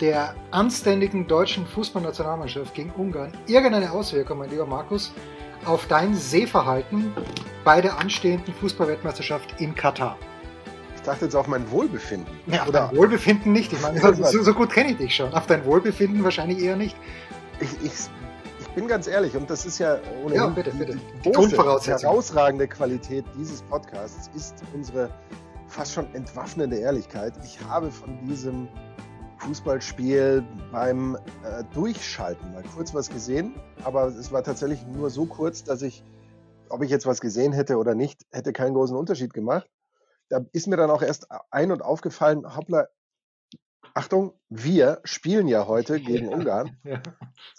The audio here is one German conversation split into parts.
der anständigen deutschen Fußballnationalmannschaft gegen Ungarn irgendeine Auswirkung, mein lieber Markus, auf dein Sehverhalten bei der anstehenden Fußballweltmeisterschaft in Katar? Ich dachte jetzt auf mein Wohlbefinden. Ja, auf Oder dein Wohlbefinden nicht. Ich meine, so, so gut kenne ich dich schon. Auf dein Wohlbefinden wahrscheinlich eher nicht. ich, ich, ich bin ganz ehrlich, und das ist ja ohnehin Ja, bitte, bitte. die Die große, herausragende Qualität dieses Podcasts ist unsere fast schon entwaffnende Ehrlichkeit. Ich habe von diesem Fußballspiel beim äh, Durchschalten mal kurz was gesehen, aber es war tatsächlich nur so kurz, dass ich, ob ich jetzt was gesehen hätte oder nicht, hätte keinen großen Unterschied gemacht. Da ist mir dann auch erst ein- und aufgefallen, hoppla, Achtung, wir spielen ja heute gegen Ja. Ungarn Ja.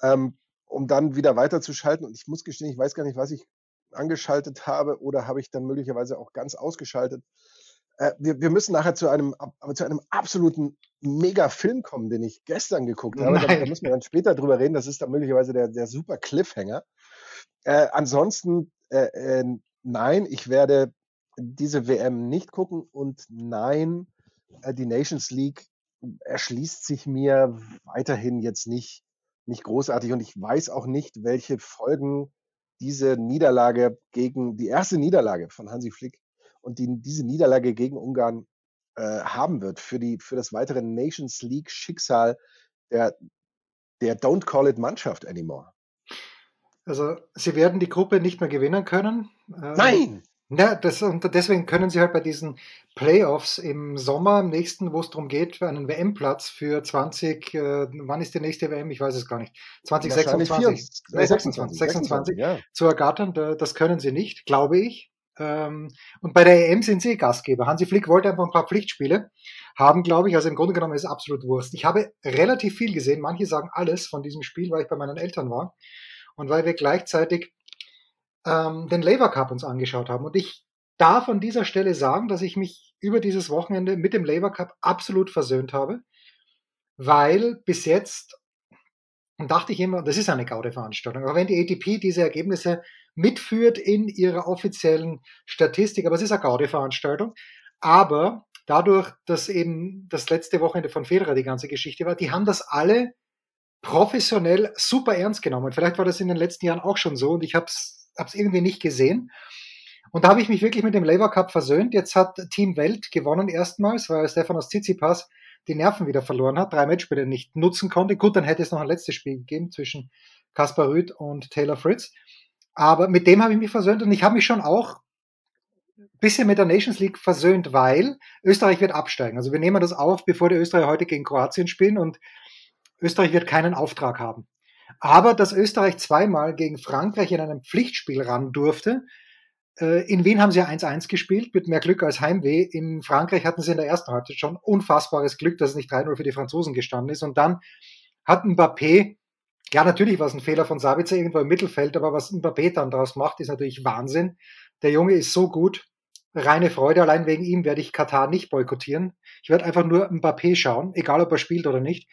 ähm, um dann wieder weiterzuschalten. Und ich muss gestehen, ich weiß gar nicht, was ich angeschaltet habe oder habe ich dann möglicherweise auch ganz ausgeschaltet. Äh, wir, wir müssen nachher zu einem, ab- aber zu einem absoluten Mega-Film kommen, den ich gestern geguckt habe. Da, da müssen wir dann später drüber reden. Das ist dann möglicherweise der, der super Cliffhanger. Äh, ansonsten, äh, äh, nein, ich werde diese WM nicht gucken und nein, äh, die Nations League erschließt sich mir weiterhin jetzt nicht, nicht großartig und ich weiß auch nicht, welche Folgen diese Niederlage gegen die erste Niederlage von Hansi Flick und die, diese Niederlage gegen Ungarn äh, haben wird für, die, für das weitere Nations League Schicksal der, der Don't Call It Mannschaft anymore. Also, sie werden die Gruppe nicht mehr gewinnen können. Äh, Nein! Ja, das, und deswegen können sie halt bei diesen Playoffs im Sommer, im nächsten, wo es darum geht, für einen WM-Platz für 20, äh, wann ist die nächste WM? Ich weiß es gar nicht. Wahrscheinlich 2026. 24, Nee, 26, 26 ja. zu ergattern, da- das können sie nicht, glaube ich. Ähm, Und bei der EM sind sie Gastgeber. Hansi Flick wollte einfach ein paar Pflichtspiele haben, glaube ich. Also im Grunde genommen ist es absolut Wurst. Ich habe relativ viel gesehen. Manche sagen alles von diesem Spiel, weil ich bei meinen Eltern war. Und weil wir gleichzeitig ähm, den Labour Cup uns angeschaut haben. Und ich darf an dieser Stelle sagen, dass ich mich über dieses Wochenende mit dem Labour Cup absolut versöhnt habe, weil bis jetzt und dachte ich immer, das ist eine Gaude-Veranstaltung. Aber wenn die ATP diese Ergebnisse mitführt in ihrer offiziellen Statistik, aber es ist eine Gaude-Veranstaltung, aber dadurch, dass eben das letzte Wochenende von Federer die ganze Geschichte war, die haben das alle professionell super ernst genommen. Vielleicht war das in den letzten Jahren auch schon so und ich habe es irgendwie nicht gesehen. Und da habe ich mich wirklich mit dem Labour Cup versöhnt. Jetzt hat Team Welt gewonnen erstmals, weil Stefanos Tsitsipas die Nerven wieder verloren hat, drei Matchspiele nicht nutzen konnte. Gut, dann hätte es noch ein letztes Spiel gegeben zwischen Kaspar Rüth und Taylor Fritz. Aber mit dem habe ich mich versöhnt und ich habe mich schon auch ein bisschen mit der Nations League versöhnt, weil Österreich wird absteigen. Also wir nehmen das auf, bevor die Österreicher heute gegen Kroatien spielen und Österreich wird keinen Auftrag haben. Aber dass Österreich zweimal gegen Frankreich in einem Pflichtspiel ran durfte, in Wien haben sie ja 1-1 gespielt, mit mehr Glück als Heimweh. In Frankreich hatten sie in der ersten Halbzeit schon unfassbares Glück, dass es nicht 3-0 für die Franzosen gestanden ist. Und dann hat Mbappé, ja, natürlich war es ein Fehler von Sabitzer irgendwo im Mittelfeld, aber was Mbappé dann daraus macht, ist natürlich Wahnsinn. Der Junge ist so gut. Reine Freude. Allein wegen ihm werde ich Katar nicht boykottieren. Ich werde einfach nur Mbappé schauen, egal ob er spielt oder nicht.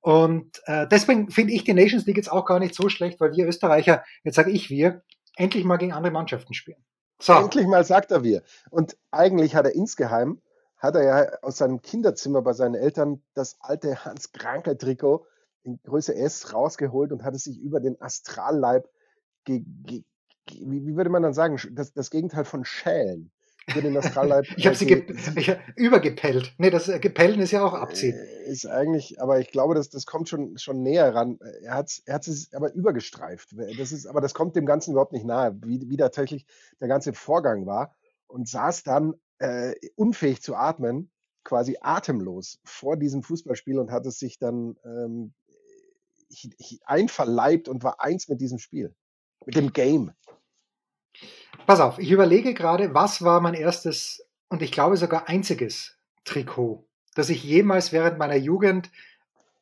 Und äh, deswegen finde ich die Nations League jetzt auch gar nicht so schlecht, weil wir Österreicher, jetzt sage ich wir, endlich mal gegen andere Mannschaften spielen. So, Endlich mal sagt er wir. Und eigentlich hat er insgeheim, hat er ja aus seinem Kinderzimmer bei seinen Eltern das alte Hans-Krankel-Trikot in Größe S rausgeholt und hat es sich über den Astralleib, ge, ge, ge, wie, wie würde man dann sagen, das, das Gegenteil von Schälen. Den Astralleib. ich habe äh, sie ge- übergepellt. Nee, das äh, Gepellen ist ja auch abziehen. Äh, Ist eigentlich, aber ich glaube, das, das kommt schon, schon näher ran. Er hat er hat es aber übergestreift. Das ist, aber das kommt dem Ganzen überhaupt nicht nahe, wie, wie tatsächlich der ganze Vorgang war. Und saß dann äh, unfähig zu atmen, quasi atemlos vor diesem Fußballspiel und hat es sich dann ähm, einverleibt und war eins mit diesem Spiel. Mit dem Game. Pass auf, ich überlege gerade, was war mein erstes und ich glaube sogar einziges Trikot, das ich jemals während meiner Jugend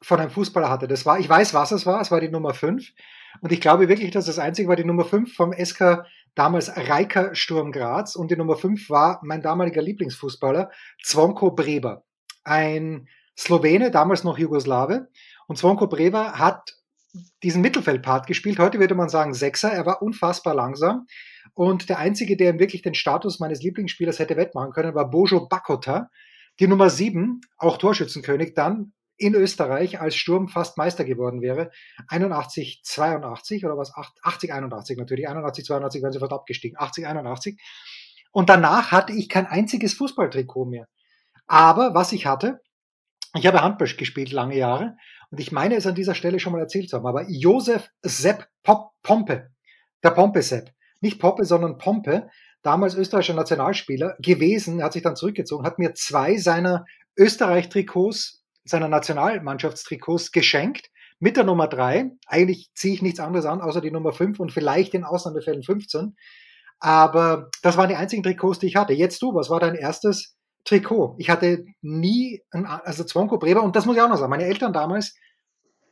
von einem Fußballer hatte. Das war, ich weiß, was es war, es war die Nummer 5. Und ich glaube wirklich, dass das einzige war die Nummer 5 vom SK damals Reika Sturm Graz und die Nummer 5 war mein damaliger Lieblingsfußballer Zvonko Breber. Ein Slowene, damals noch Jugoslawe. Und Zvonko Breber hat diesen Mittelfeldpart gespielt. Heute würde man sagen Sechser. Er war unfassbar langsam. Und der einzige, der wirklich den Status meines Lieblingsspielers hätte wettmachen können, war Bojo Bakota. Die Nummer 7, auch Torschützenkönig, dann in Österreich als Sturm fast Meister geworden wäre. 81, 82 oder was? 80, 81 natürlich. 81, 82 wären sie fast abgestiegen. 80, 81. Und danach hatte ich kein einziges Fußballtrikot mehr. Aber was ich hatte, ich habe Handball gespielt lange Jahre und ich meine es an dieser Stelle schon mal erzählt zu haben, aber Josef Sepp Pompe, der Pompe Sepp, nicht Poppe, sondern Pompe, damals österreichischer Nationalspieler gewesen, hat sich dann zurückgezogen, hat mir zwei seiner Österreich-Trikots seiner Nationalmannschaftstrikots geschenkt mit der Nummer 3. Eigentlich ziehe ich nichts anderes an, außer die Nummer 5 und vielleicht in Ausnahmefällen 15. Aber das waren die einzigen Trikots, die ich hatte. Jetzt du, was war dein erstes Trikot? Ich hatte nie, ein, also Zwonko Breber, und das muss ich auch noch sagen, meine Eltern damals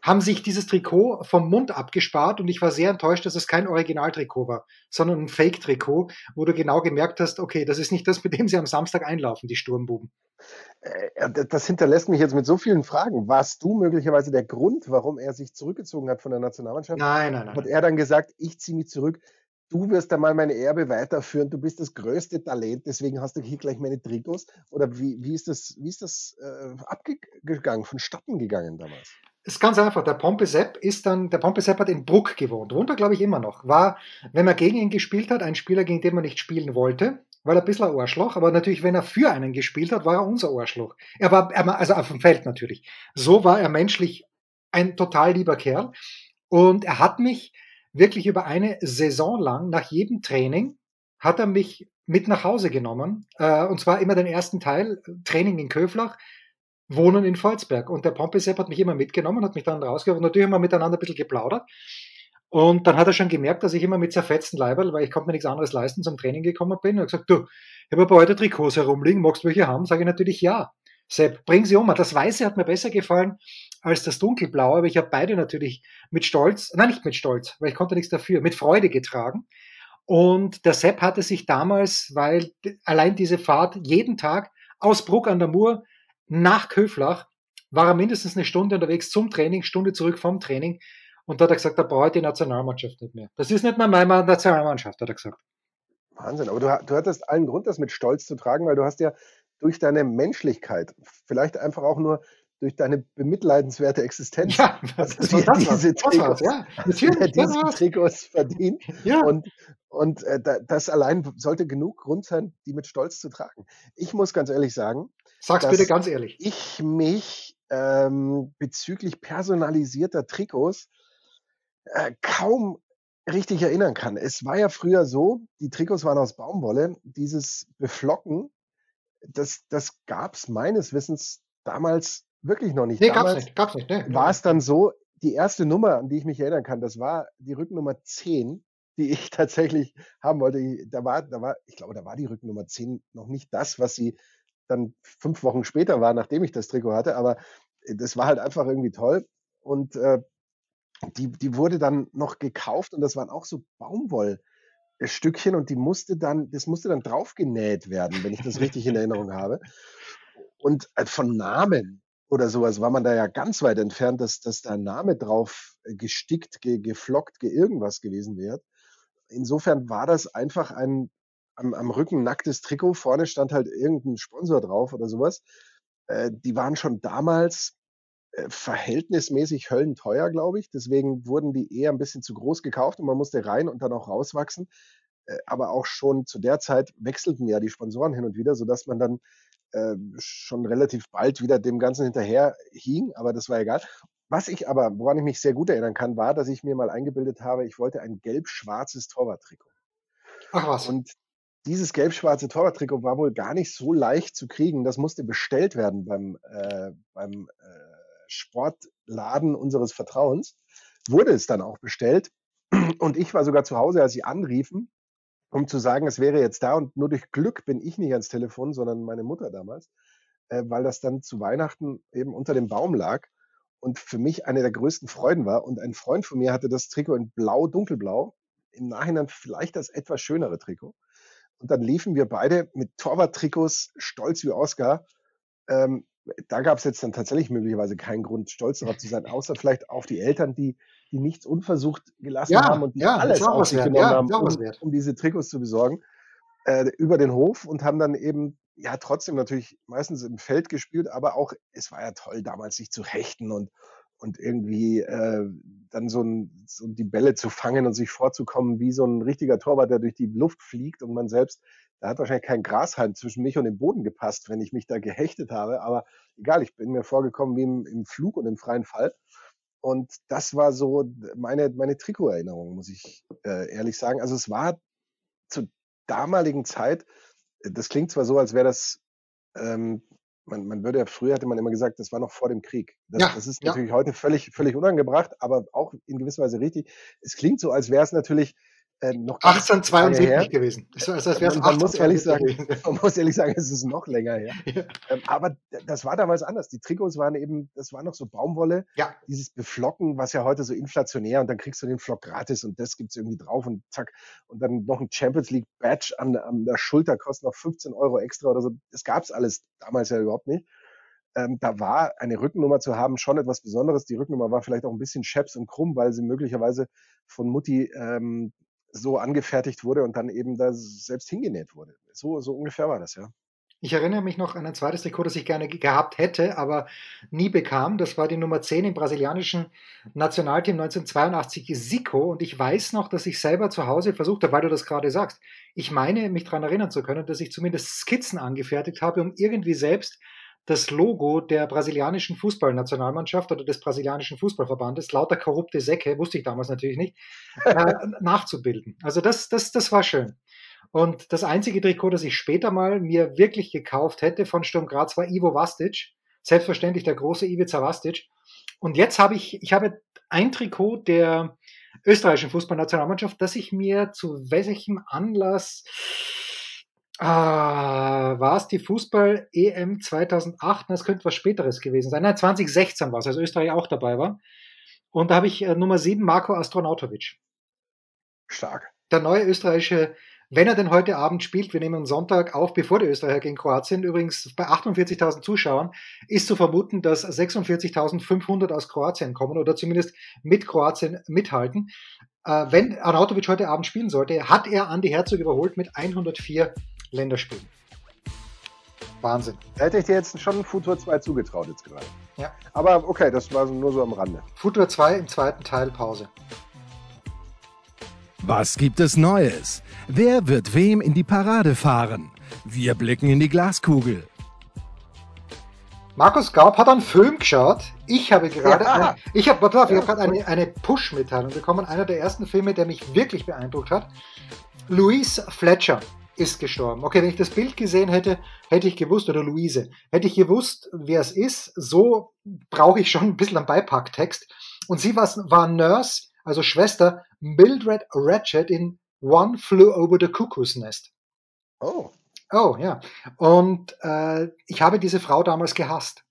haben sich dieses Trikot vom Mund abgespart und ich war sehr enttäuscht, dass es kein Originaltrikot war, sondern ein Fake-Trikot, wo du genau gemerkt hast, okay, das ist nicht das, mit dem sie am Samstag einlaufen, die Sturmbuben. Äh, das hinterlässt mich jetzt mit so vielen Fragen. Warst du möglicherweise der Grund, warum er sich zurückgezogen hat von der Nationalmannschaft? Nein, nein, nein. Hat er dann gesagt, ich ziehe mich zurück, du wirst einmal meine Erbe weiterführen, du bist das größte Talent, deswegen hast du hier gleich meine Trikots? Oder wie, wie ist das, wie ist das äh, abgegangen, vonstatten gegangen damals? Ist ganz einfach. Der Pompe Sepp ist dann, der Pompe Sepp hat in Bruck gewohnt. Wohnt er, glaube ich, immer noch. War, wenn man gegen ihn gespielt hat, ein Spieler, gegen den man nicht spielen wollte, weil er ein bisschen ein Arschloch, aber natürlich, wenn er für einen gespielt hat, war er unser Arschloch. Er war, also auf dem Feld natürlich. So war er menschlich ein total lieber Kerl. Und er hat mich wirklich über eine Saison lang nach jedem Training hat er mich mit nach Hause genommen. Äh, und zwar immer den ersten Teil, Training in Köflach, Wohnen in Volzberg. Und der Pompesep hat mich immer mitgenommen, hat mich dann rausgeholt. Natürlich haben wir miteinander ein bisschen geplaudert. Und dann hat er schon gemerkt, dass ich immer mit zerfetzten Leiberl, weil ich konnte mir nichts anderes leisten, zum Training gekommen bin. Und hat gesagt, du, ich habe ein paar alte Trikots herumliegen, magst du welche haben? Sage ich natürlich ja. Sepp, bring sie um. Das Weiße hat mir besser gefallen als das Dunkelblaue, aber ich habe beide natürlich mit Stolz, nein, nicht mit Stolz, weil ich konnte nichts dafür, mit Freude getragen. Und der Sepp hatte sich damals, weil allein diese Fahrt jeden Tag aus Bruck an der Mur nach Köflach war er mindestens eine Stunde unterwegs zum Training, Stunde zurück vom Training. Und da hat er gesagt, da brauche ich die Nationalmannschaft nicht mehr. Das ist nicht mehr meine Nationalmannschaft, hat er gesagt. Wahnsinn, aber du, du hattest allen Grund, das mit Stolz zu tragen, weil du hast ja durch deine Menschlichkeit, vielleicht einfach auch nur durch deine bemitleidenswerte Existenz, ja, das, das die, das diese Trikots, ja, natürlich, diese Trikots verdient. Ja. Und, und äh, das allein sollte genug Grund sein, die mit Stolz zu tragen. Ich muss ganz ehrlich sagen, Sag's bitte ganz ehrlich. Ich mich ähm, bezüglich personalisierter Trikots äh, kaum richtig erinnern kann. Es war ja früher so, die Trikots waren aus Baumwolle. Dieses Beflocken, das, das gab es meines Wissens damals wirklich noch nicht. Nee, damals gab's nicht. Gab's nicht ne? War es dann so, die erste Nummer, an die ich mich erinnern kann, das war die Rücknummer 10, die ich tatsächlich haben wollte. Da war, da war, ich glaube, da war die Rücknummer 10 noch nicht das, was sie dann fünf Wochen später war, nachdem ich das Trikot hatte. Aber äh, das war halt einfach irgendwie toll. Und äh, die, die wurde dann noch gekauft und das waren auch so Baumwollstückchen und die musste dann, das musste dann draufgenäht werden, wenn ich das richtig in Erinnerung habe. Und äh, von Namen oder sowas war man da ja ganz weit entfernt, dass, dass da ein Name drauf gestickt, ge, geflockt, ge irgendwas gewesen wäre. Insofern war das einfach ein am, am Rücken nacktes Trikot, vorne stand halt irgendein Sponsor drauf oder sowas. Äh, die waren schon damals äh, verhältnismäßig höllenteuer, glaube ich. Deswegen wurden die eher ein bisschen zu groß gekauft und man musste rein und dann auch rauswachsen. Äh, aber auch schon zu der Zeit wechselten ja die Sponsoren hin und wieder, sodass man dann äh, schon relativ bald wieder dem Ganzen hinterher hing, aber das war egal. Was ich aber, woran ich mich sehr gut erinnern kann, war, dass ich mir mal eingebildet habe, ich wollte ein gelb-schwarzes Torwarttrikot. Ach was. Und dieses gelb-schwarze Torwarttrikot war wohl gar nicht so leicht zu kriegen. Das musste bestellt werden beim, äh, beim äh, Sportladen unseres Vertrauens. Wurde es dann auch bestellt. Und ich war sogar zu Hause, als sie anriefen, um zu sagen, es wäre jetzt da. Und nur durch Glück bin ich nicht ans Telefon, sondern meine Mutter damals, äh, weil das dann zu Weihnachten eben unter dem Baum lag. und für mich eine der größten Freuden war. Und ein Freund von mir hatte das Trikot in blau, dunkelblau. Im Nachhinein vielleicht das etwas schönere Trikot. Und dann liefen wir beide mit Torwart-Trikots, stolz wie Oscar. Ähm, da gab es jetzt dann tatsächlich möglicherweise keinen Grund, stolz darauf zu sein, außer vielleicht auf die Eltern, die, die nichts unversucht gelassen Ja, haben und die ja, alles auf sich genommen Ja, haben, um, um diese Trikots zu besorgen, äh, über den Hof und haben dann eben, ja, trotzdem natürlich meistens im Feld gespielt, aber auch, es war ja toll damals, sich zu hechten und, und irgendwie äh, dann so, ein, so die Bälle zu fangen und sich vorzukommen wie so ein richtiger Torwart, der durch die Luft fliegt und man selbst, da hat wahrscheinlich kein Grashalm zwischen mich und dem Boden gepasst, wenn ich mich da gehechtet habe, aber egal, ich bin mir vorgekommen wie im, im Flug und im freien Fall. Und das war so meine, meine Trikoterinnerung, muss ich äh, ehrlich sagen. Also es war zur damaligen Zeit, äh, das klingt zwar so, als wäre das, ähm, man, man würde ja, früher hatte man immer gesagt, das war noch vor dem Krieg. Das, Ja, das ist ja. natürlich heute völlig, völlig unangebracht, aber auch in gewisser Weise richtig. Es klingt so, als wäre es natürlich äh, noch ganz lange her. 1872 gewesen. Das wäre es Man, man muss ehrlich 1872 sagen, gewesen. man muss ehrlich sagen, es ist noch länger her. Ja. Ähm, aber das war damals anders. Die Trikots waren eben, das war noch so Baumwolle, Ja, dieses Beflocken, was ja heute so inflationär und dann kriegst du den Flock gratis und das gibt's irgendwie drauf und zack. Und dann noch ein Champions League Badge an, an der Schulter kostet noch 15 Euro extra oder so. Das gab's alles damals ja überhaupt nicht. Ähm, da war eine Rückennummer zu haben schon etwas Besonderes. Die Rückennummer war vielleicht auch ein bisschen scheps und krumm, weil sie möglicherweise von Mutti ähm, so angefertigt wurde und dann eben da selbst hingenäht wurde. So, so ungefähr war das, ja. Ich erinnere mich noch an ein zweites Trikot, das ich gerne ge- gehabt hätte, aber nie bekam. Das war die Nummer 10 im brasilianischen Nationalteam 1982 Zico. Und ich weiß noch, dass ich selber zu Hause versucht habe, weil du das gerade sagst. Ich meine, mich daran erinnern zu können, dass ich zumindest Skizzen angefertigt habe, um irgendwie selbst das Logo der brasilianischen Fußballnationalmannschaft oder des brasilianischen Fußballverbandes, lauter korrupte Säcke, wusste ich damals natürlich nicht, äh, nachzubilden. Also das, das, das war schön. Und das einzige Trikot, das ich später mal mir wirklich gekauft hätte von Sturm Graz, war Ivo Vastic. Selbstverständlich der große Ivica Vastic. Und jetzt habe ich, ich habe ein Trikot der österreichischen Fußballnationalmannschaft, das ich mir zu welchem Anlass Ah, war es die Fußball-EM 2008? Das könnte was Späteres gewesen sein. Nein, 2016 war es, als Österreich auch dabei war. Und da habe ich äh, Nummer 7, Marco Astronautovic. Stark. Der neue österreichische, wenn er denn heute Abend spielt, wir nehmen Sonntag auf, bevor die Österreicher gegen Kroatien, übrigens bei 48.000 Zuschauern, ist zu vermuten, dass 46.500 aus Kroatien kommen oder zumindest mit Kroatien mithalten. Äh, wenn Arnautovic heute Abend spielen sollte, hat er Andi Herzog überholt mit 104 Länderspielen. Wahnsinn. Da hätte ich dir jetzt schon Futur 2 zugetraut jetzt gerade. Ja. Aber okay, das war so- nur so am Rande. Futur 2 im zweiten Teil Pause. Was gibt es Neues? Wer wird wem in die Parade fahren? Wir blicken in die Glaskugel. Markus Gaub hat einen Film geschaut. Ich habe gerade, Ja. ein, ich habe, auf, ich Ja, habe gerade eine, eine Push-Mitteilung bekommen. Einer der ersten Filme, der mich wirklich beeindruckt hat. Louise Fletcher ist gestorben. Okay, wenn ich das Bild gesehen hätte, hätte ich gewusst, oder Luise, hätte ich gewusst, wer es ist. So brauche ich schon ein bisschen einen Beipacktext. Und sie war, war Nurse, also Schwester Mildred Ratchet in One Flew Over the Cuckoo's Nest. Oh, Oh, ja. Und äh, ich habe diese Frau damals gehasst.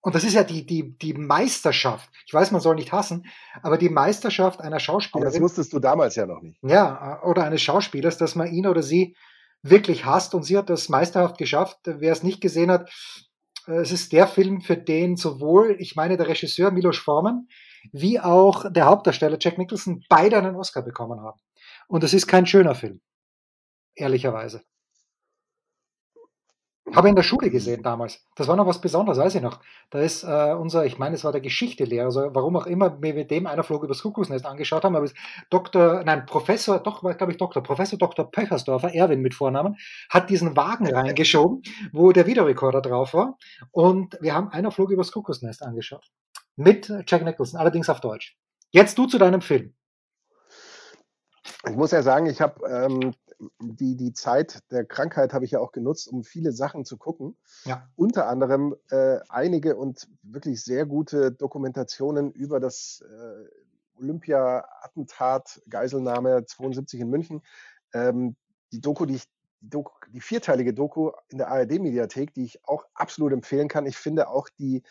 Und das ist ja die, die, die Meisterschaft. Ich weiß, man soll nicht hassen, aber die Meisterschaft einer aber das Schauspielerin, wusstest du damals ja noch nicht. ja, äh, oder eines Schauspielers, dass man ihn oder sie wirklich hasst. Und sie hat das meisterhaft geschafft. Wer es nicht gesehen hat, äh, es ist der Film, für den sowohl, ich meine, der Regisseur Milos Forman, wie auch der Hauptdarsteller Jack Nicholson beide einen Oscar bekommen haben. Und es ist kein schöner Film. Ehrlicherweise. Habe in der Schule gesehen damals. Das war noch was Besonderes, weiß ich noch. Da ist äh, unser, ich meine, es war der Geschichtelehrer, also warum auch immer wir mit dem einer Flog übers Kuckucksnest angeschaut haben, aber es Dr., nein, Professor, doch, war glaube ich Doktor, Professor Dr. Pöchersdorfer, Erwin mit Vornamen, hat diesen Wagen reingeschoben, wo der Videorekorder drauf war und wir haben einer Flog übers Kuckucksnest angeschaut. Mit Jack Nicholson, allerdings auf Deutsch. Jetzt du zu deinem Film. Ich muss ja sagen, ich habe ähm, die, die Zeit der Krankheit habe ich ja auch genutzt, um viele Sachen zu gucken. Ja. Unter anderem äh, einige und wirklich sehr gute Dokumentationen über das äh, Olympia-Attentat, Geiselnahme 72 in München. Ähm, die Doku, die ich die, Doku, die vierteilige Doku in der ARD-Mediathek, die ich auch absolut empfehlen kann. Ich finde auch die,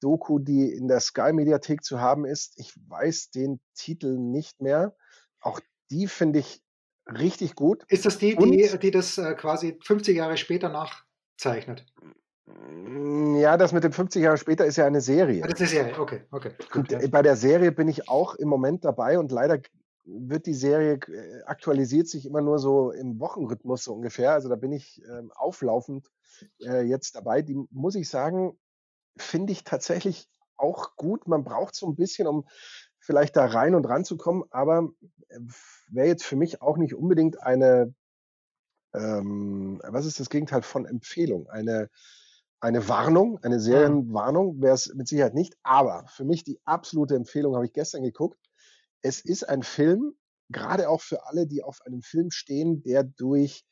Doku, die in der Sky Mediathek zu haben ist. Ich weiß den Titel nicht mehr. Auch die finde ich richtig gut. Ist das die, die, die das äh, quasi 50 Jahre später nachzeichnet? Mm, ja, das mit dem 50 Jahre später ist ja eine Serie. Ah, das ist eine Serie, okay, okay. Gut, und ja. bei der Serie bin ich auch im Moment dabei und leider wird die Serie äh, aktualisiert sich immer nur so im Wochenrhythmus so ungefähr. Also da bin ich äh, auflaufend äh, jetzt dabei. Die muss ich sagen, finde ich tatsächlich auch gut. Man braucht so ein bisschen, um vielleicht da rein und ranzukommen, aber äh, wäre jetzt für mich auch nicht unbedingt eine, ähm, was ist das Gegenteil von Empfehlung? Eine eine Warnung, eine mhm. Serienwarnung wäre es mit Sicherheit nicht. Aber für mich die absolute Empfehlung habe ich gestern geguckt. Es ist ein Film, gerade auch für alle, die auf einem Film stehen, der durch,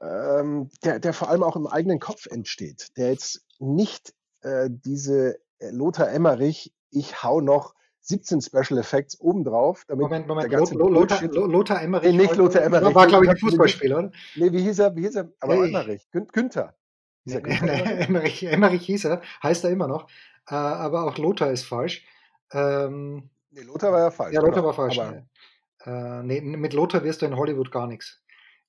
ähm, der, der vor allem auch im eigenen Kopf entsteht, der jetzt nicht äh, diese äh, Lothar Emmerich, ich hau noch 17 Special Effects obendrauf, damit Moment, Moment, der ganze Lothar, Lothar Emmerich. Nee, nicht Lothar Emmerich. War, glaube ich, ein Fußballspieler, oder? Nee, wie hieß er? Wie hieß er? Aber hey. Emmerich. Günther. Nee, Emmerich, Emmerich hieß er, heißt er immer noch. Äh, aber auch Lothar ist falsch. Ähm, nee, Lothar war ja falsch. Ja, Lothar genau. war falsch. Aber, äh, nee, mit Lothar wirst du in Hollywood gar nichts.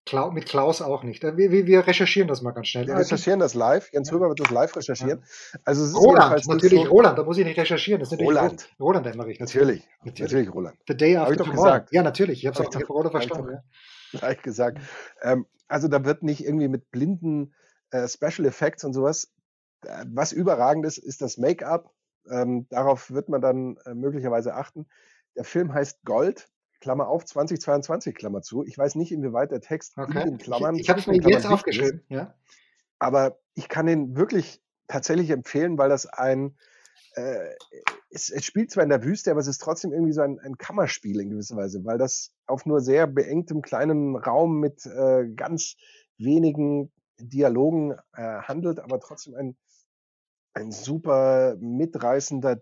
Kla mit Klaus auch nicht. Äh, wir, wir, recherchieren das mal ganz schnell. Wir recherchieren das live. Jens ja. Röber wird das live recherchieren. Also es Roland, natürlich so Roland, da muss ich nicht recherchieren. Das ist Roland. Roland Emmerich. Natürlich. Natürlich, natürlich Roland. The Day After doch gesagt. Ja, natürlich. Ich habe es auch verstanden. Gleich gesagt. Ähm, also da wird nicht irgendwie mit blinden äh, Special Effects und sowas. Äh, was überragend ist, ist das Make-up. Ähm, darauf wird man dann äh, möglicherweise achten. Der Film heißt Gold, Klammer auf, 2022, Klammer zu. Ich weiß nicht, inwieweit der Text okay. in den Klammern. Ich, ich habe es mir jetzt aufgeschrieben, ja. Aber ich kann den wirklich tatsächlich empfehlen, weil das ein, äh, es, es, spielt zwar in der Wüste, aber es ist trotzdem irgendwie so ein, ein Kammerspiel in gewisser Weise, weil das auf nur sehr beengtem kleinen Raum mit äh, ganz wenigen Dialogen äh, handelt, aber trotzdem ein, ein super mitreißender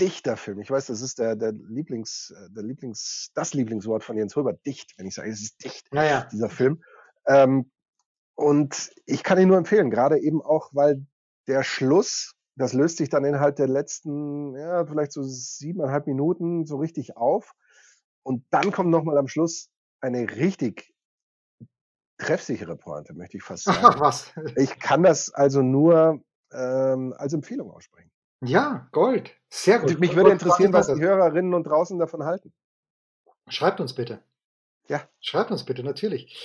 Dichterfilm. Ich weiß, das ist der, der Lieblings, äh, der Lieblings, das Lieblingswort von Jens Röber, dicht, wenn ich sage, es ist dicht, naja. dieser Film. Ähm, und ich kann ihn nur empfehlen, gerade eben auch, weil der Schluss, das löst sich dann innerhalb der letzten, ja, vielleicht so siebeneinhalb Minuten so richtig auf. Und dann kommt nochmal am Schluss eine richtig treffsichere Pointe, möchte ich fast sagen. Ach, was? Ich kann das also nur ähm, als Empfehlung aussprechen. Ja, Gold. Sehr gut. Und mich würde interessieren, was die Hörerinnen und draußen davon halten. Schreibt uns bitte. Ja. Schreibt uns bitte, natürlich.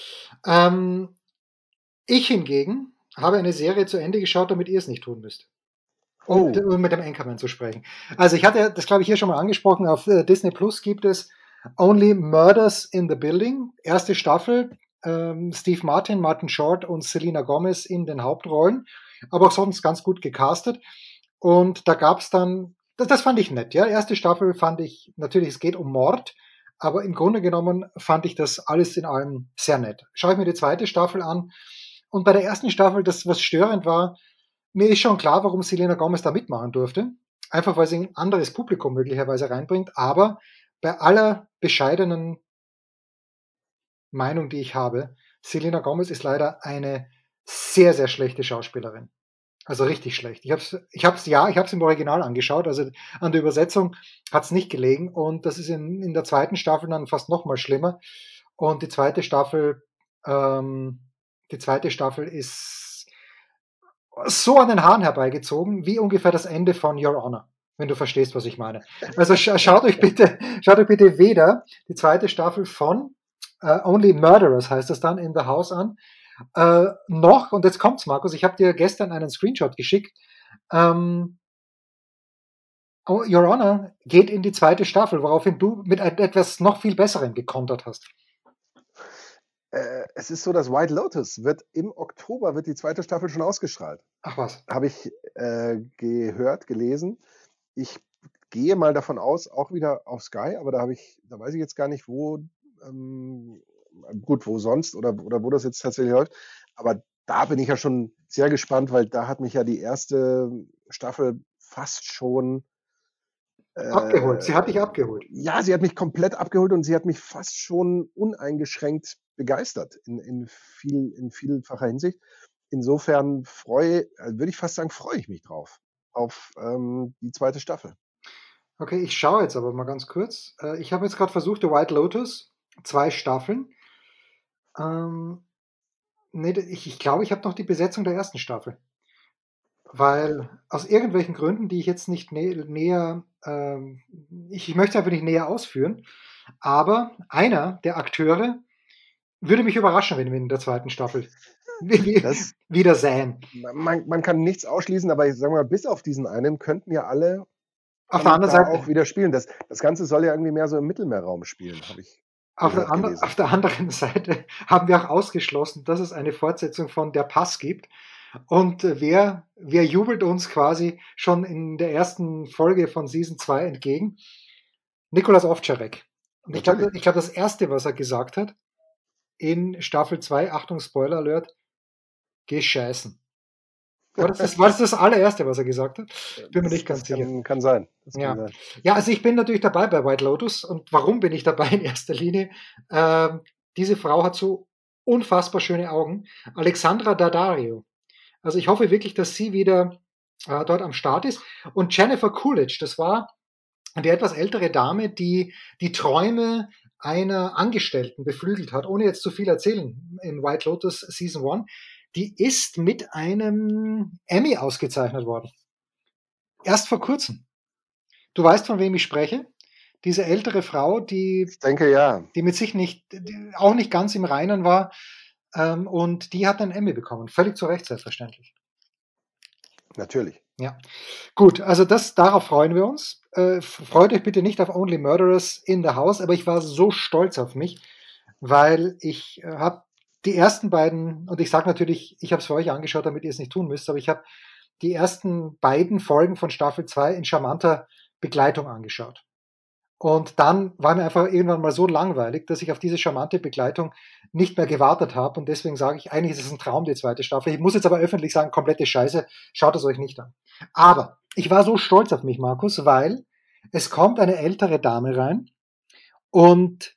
Ähm, ich hingegen habe eine Serie zu Ende geschaut, damit ihr es nicht tun müsst. Um, oh. um mit dem Anchorman zu sprechen. Also ich hatte das, glaube ich, hier schon mal angesprochen. Auf äh, Disney Plus gibt es Only Murders in the Building. Erste Staffel, ähm, Steve Martin, Martin Short und Selena Gomez in den Hauptrollen, aber auch sonst ganz gut gecastet. Und da gab's dann, das, das fand ich nett, ja. Erste Staffel fand ich, natürlich, es geht um Mord, aber im Grunde genommen fand ich das alles in allem sehr nett. Schaue ich mir die zweite Staffel an. Und bei der ersten Staffel, das, was störend war, mir ist schon klar, warum Selena Gomez da mitmachen durfte. Einfach weil sie ein anderes Publikum möglicherweise reinbringt. Aber bei aller bescheidenen Meinung, die ich habe. Selena Gomez ist leider eine sehr, sehr schlechte Schauspielerin. Also richtig schlecht. Ich habe es, ich hab's, ja, ich habe es im Original angeschaut, also an der Übersetzung hat es nicht gelegen und das ist in, in der zweiten Staffel dann fast noch mal schlimmer. Und die zweite Staffel, ähm, die zweite Staffel ist so an den Haaren herbeigezogen, wie ungefähr das Ende von Your Honor, wenn du verstehst, was ich meine. Also schaut euch bitte, schaut euch bitte weder die zweite Staffel von uh, Only Murderers heißt das dann in The House an. Uh, noch, und jetzt kommt's, Markus, ich habe dir gestern einen Screenshot geschickt. Ähm, oh, Your Honor geht in die zweite Staffel, woraufhin du mit etwas noch viel Besserem gekontert hast. Äh, es ist so, dass White Lotus wird im Oktober wird die zweite Staffel schon ausgestrahlt. Ach was. Habe ich äh, gehört, gelesen. Ich gehe mal davon aus, auch wieder auf Sky, aber da habe ich, da weiß ich jetzt gar nicht, wo ähm, gut, wo sonst oder, oder wo das jetzt tatsächlich läuft. Aber da bin ich ja schon sehr gespannt, weil da hat mich ja die erste Staffel fast schon äh, abgeholt. Sie hat dich abgeholt. Ja, sie hat mich komplett abgeholt und sie hat mich fast schon uneingeschränkt begeistert in, in, viel, in vielfacher Hinsicht. Insofern freue, äh, würde ich fast sagen, freue ich mich drauf auf ähm, die zweite Staffel. Okay, ich schaue jetzt aber mal ganz kurz. Äh, ich habe jetzt gerade versucht, The White Lotus, zwei Staffeln. Ähm, nee, ich, ich glaube, ich habe noch die Besetzung der ersten Staffel. Weil aus irgendwelchen Gründen, die ich jetzt nicht nä näher, ähm, ich, ich möchte einfach nicht näher ausführen, aber einer der Akteure würde mich überraschen, wenn wir in der zweiten Staffel das, wieder sähen. Man, man, kann nichts ausschließen, aber ich sage mal, bis auf diesen einen könnten ja alle auf der anderen Seite auch wieder spielen. Das, das Ganze soll ja irgendwie mehr so im Mittelmeerraum spielen, habe ich. Auf der, andre, auf der, anderen Seite haben wir auch ausgeschlossen, dass es eine Fortsetzung von Der Pass gibt. Und äh, wer, wer jubelt uns quasi schon in der ersten Folge von Season 2 entgegen? Nikolas Ovtcharek. Und ich glaube, ich glaub, das erste, was er gesagt hat in Staffel 2, Achtung, Spoiler Alert, geh scheißen. War das, das, war das das allererste, was er gesagt hat? Bin mir nicht ganz kann, sicher. Kann sein. Ja. Kann sein. ja, also ich bin natürlich dabei bei White Lotus. Und warum bin ich dabei in erster Linie? Ähm, diese Frau hat so unfassbar schöne Augen. Alexandra Daddario. Also ich hoffe wirklich, dass sie wieder äh, dort am Start ist. Und Jennifer Coolidge, das war die etwas ältere Dame, die die Träume einer Angestellten beflügelt hat, ohne jetzt zu viel erzählen in White Lotus Season 1 die ist mit einem Emmy ausgezeichnet worden. Erst vor kurzem. Du weißt, von wem ich spreche? Diese ältere Frau, die, ich denke, ja. die mit sich nicht, auch nicht ganz im Reinen war, ähm, und die hat einen Emmy bekommen. Völlig zu Recht, selbstverständlich. Natürlich. Ja. Gut, also das, darauf freuen wir uns. Äh, freut euch bitte nicht auf Only Murderers in the House, aber ich war so stolz auf mich, weil ich äh, habe die ersten beiden, und ich sage natürlich, ich habe es für euch angeschaut, damit ihr es nicht tun müsst, aber ich habe die ersten beiden Folgen von Staffel 2 in charmanter Begleitung angeschaut. Und dann war mir einfach irgendwann mal so langweilig, dass ich auf diese charmante Begleitung nicht mehr gewartet habe. Und deswegen sage ich, eigentlich ist es ein Traum, die zweite Staffel. Ich muss jetzt aber öffentlich sagen, komplette Scheiße, schaut es euch nicht an. Aber ich war so stolz auf mich, Markus, weil es kommt eine ältere Dame rein und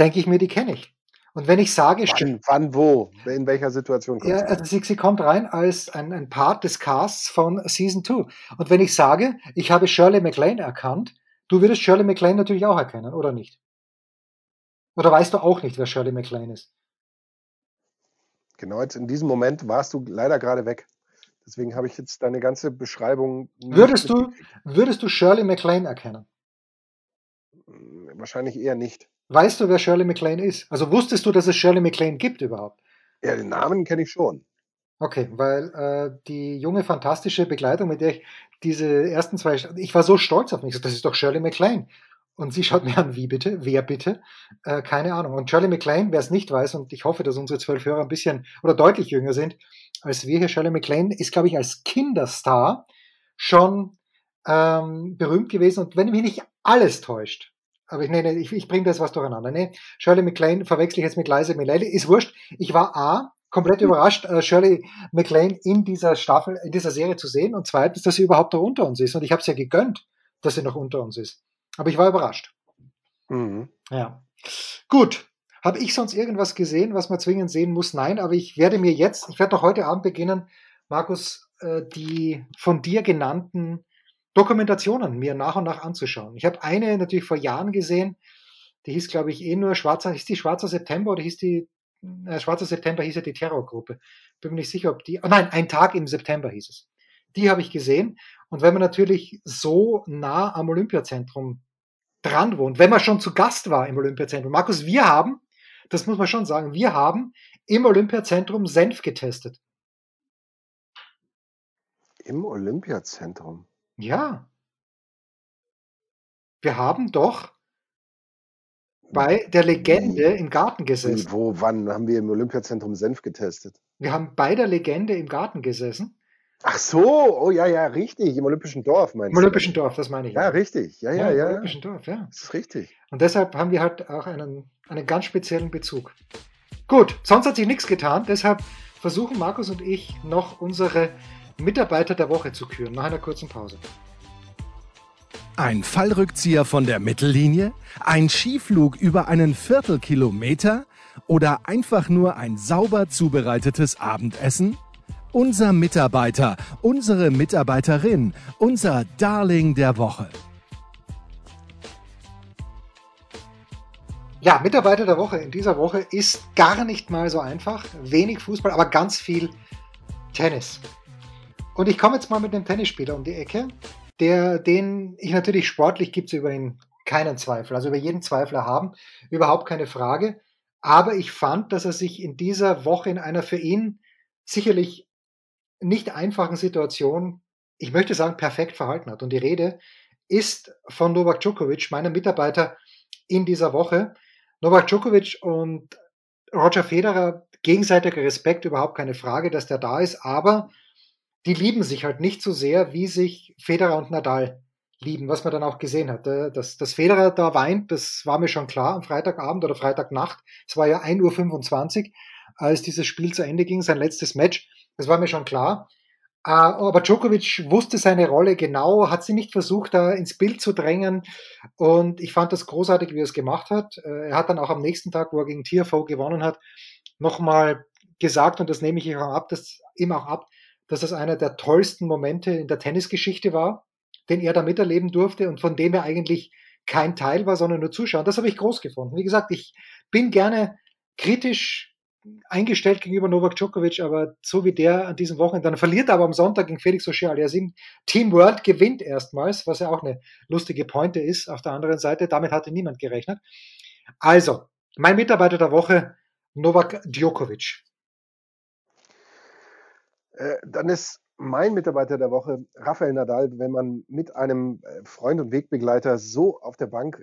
denke ich mir, die kenne ich. Und wenn ich sage, wann, wann wo, in welcher Situation kommt ja, sie? Also sie, sie kommt rein als ein, ein Part des Casts von Season 2. Und wenn ich sage, ich habe Shirley MacLaine erkannt, du würdest Shirley MacLaine natürlich auch erkennen, oder nicht? Oder weißt du auch nicht, wer Shirley MacLaine ist? Genau, jetzt in diesem Moment warst du leider gerade weg. Deswegen habe ich jetzt deine ganze Beschreibung. Würdest du, würdest du Shirley MacLaine erkennen? Wahrscheinlich eher nicht. Weißt du, wer Shirley MacLaine ist? Also wusstest du, dass es Shirley MacLaine gibt überhaupt? Ja, den Namen kenne ich schon. Okay, weil äh, die junge, fantastische Begleitung, mit der ich diese ersten zwei, ich war so stolz auf mich, das ist doch Shirley MacLaine. Und sie schaut mir an, wie bitte? Wer bitte? Äh, keine Ahnung. Und Shirley MacLaine, wer es nicht weiß, und ich hoffe, dass unsere zwölf Hörer ein bisschen oder deutlich jünger sind als wir hier, Shirley MacLaine ist, glaube ich, als Kinderstar schon ähm, berühmt gewesen. Und wenn mich nicht alles täuscht, aber ich, nee, nee, ich, ich bringe das was durcheinander. Nee, Shirley MacLaine verwechsel ich jetzt mit Liza Minnelli. Ist wurscht. Ich war A, komplett überrascht, äh, Shirley MacLaine in dieser Staffel, in dieser Serie zu sehen. Und zweitens, dass sie überhaupt noch unter uns ist. Und ich habe es ja gegönnt, dass sie noch unter uns ist. Aber ich war überrascht. Mhm. Ja. Gut. Habe ich sonst irgendwas gesehen, was man zwingend sehen muss? Nein, aber ich werde mir jetzt, ich werde noch heute Abend beginnen, Markus, äh, die von dir genannten Dokumentationen mir nach und nach anzuschauen. Ich habe eine natürlich vor Jahren gesehen, die hieß, glaube ich, eh nur Schwarzer, hieß die Schwarzer September oder hieß die, äh, Schwarzer September hieß ja die Terrorgruppe. Bin mir nicht sicher, ob die, oh nein, ein Tag im September hieß es. Die habe ich gesehen. Und wenn man natürlich so nah am Olympiazentrum dran wohnt, wenn man schon zu Gast war im Olympiazentrum, Markus, wir haben, das muss man schon sagen, wir haben im Olympiazentrum Senf getestet. Im Olympiazentrum? Ja. Wir haben doch bei der Legende im Garten gesessen. Wo, wann haben wir im Olympiazentrum Senf getestet? Wir haben bei der Legende im Garten gesessen. Ach so, oh ja, ja, richtig, im Olympischen Dorf meinst Im Olympischen Dorf, das meine ich. Ja, richtig, ja, ja, ja. Im ja. Olympischen Dorf, ja. Das ist richtig. Und deshalb haben wir halt auch einen, einen ganz speziellen Bezug. Gut, sonst hat sich nichts getan, deshalb versuchen Markus und ich noch unsere Mitarbeiter der Woche zu küren, nach einer kurzen Pause. Ein Fallrückzieher von der Mittellinie? Ein Skiflug über einen Viertelkilometer? Oder einfach nur ein sauber zubereitetes Abendessen? unser Mitarbeiter, unsere Mitarbeiterin, unser Darling der Woche. Ja, Mitarbeiter der Woche in dieser Woche ist gar nicht mal so einfach. Wenig Fußball, aber ganz viel Tennis. Und ich komme jetzt mal mit einem Tennisspieler um die Ecke, der, den ich natürlich sportlich gibt es über ihn keinen Zweifel. Also über jeden Zweifler haben, überhaupt keine Frage. Aber ich fand, dass er sich in dieser Woche in einer für ihn sicherlich nicht einfachen Situation, ich möchte sagen, perfekt verhalten hat. Und die Rede ist von Novak Djokovic, meinem Mitarbeiter in dieser Woche. Novak Djokovic und Roger Federer, gegenseitiger Respekt, überhaupt keine Frage, dass der da ist, aber die lieben sich halt nicht so sehr, wie sich Federer und Nadal lieben, was man dann auch gesehen hat. Äh, dass, dass Federer da weint, das war mir schon klar am Freitagabend oder Freitagnacht. Es war ja 1.25 Uhr, als dieses Spiel zu Ende ging, sein letztes Match. Das war mir schon klar. Äh, aber Djokovic wusste seine Rolle genau, hat sie nicht versucht, da ins Bild zu drängen. Und ich fand das großartig, wie er es gemacht hat. Äh, er hat dann auch am nächsten Tag, wo er gegen TFO gewonnen hat, nochmal gesagt, und das nehme ich ihm auch ab, dass, ihm auch ab, dass das einer der tollsten Momente in der Tennisgeschichte war, den er da miterleben durfte und von dem er eigentlich kein Teil war, sondern nur Zuschauer. Das habe ich groß gefunden. Wie gesagt, ich bin gerne kritisch eingestellt gegenüber Novak Djokovic, aber so wie der an diesem Wochenende, dann verliert er aber am Sonntag gegen Felix Auger-Aliassime. Team World gewinnt erstmals, was ja auch eine lustige Pointe ist. Auf der anderen Seite, damit hatte niemand gerechnet. Also, mein Mitarbeiter der Woche, Novak Djokovic. Äh, dann ist mein Mitarbeiter der Woche Rafael Nadal, wenn man mit einem äh, Freund und Wegbegleiter so auf der Bank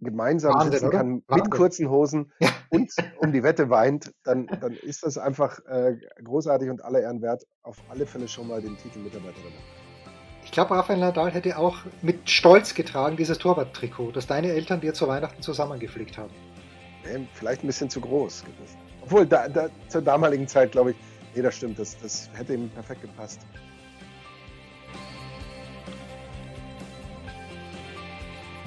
gemeinsam Wahnsinn, sitzen kann, oder? mit kurzen Hosen ja. und um die Wette weint, dann, dann ist das einfach äh, großartig und aller Ehren wert. Auf alle Fälle schon mal den Titel Mitarbeiter der Woche. Ich glaube, Rafael Nadal hätte auch mit Stolz getragen, dieses Torwarttrikot, das deine Eltern dir zu Weihnachten zusammengepflegt haben. Nee, vielleicht ein bisschen zu groß gewesen. Obwohl, da, da, zur damaligen Zeit, glaube ich, Nee, das stimmt. Das, das hätte ihm perfekt gepasst.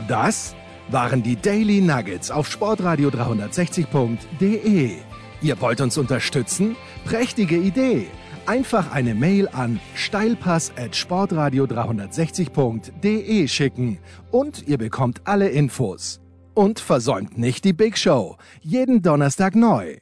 Das waren die Daily Nuggets auf Sportradio 360.de. Ihr wollt uns unterstützen? Prächtige Idee! Einfach eine Mail an steilpass at sportradio 360.de schicken und ihr bekommt alle Infos. Und versäumt nicht die Big Show. Jeden Donnerstag neu.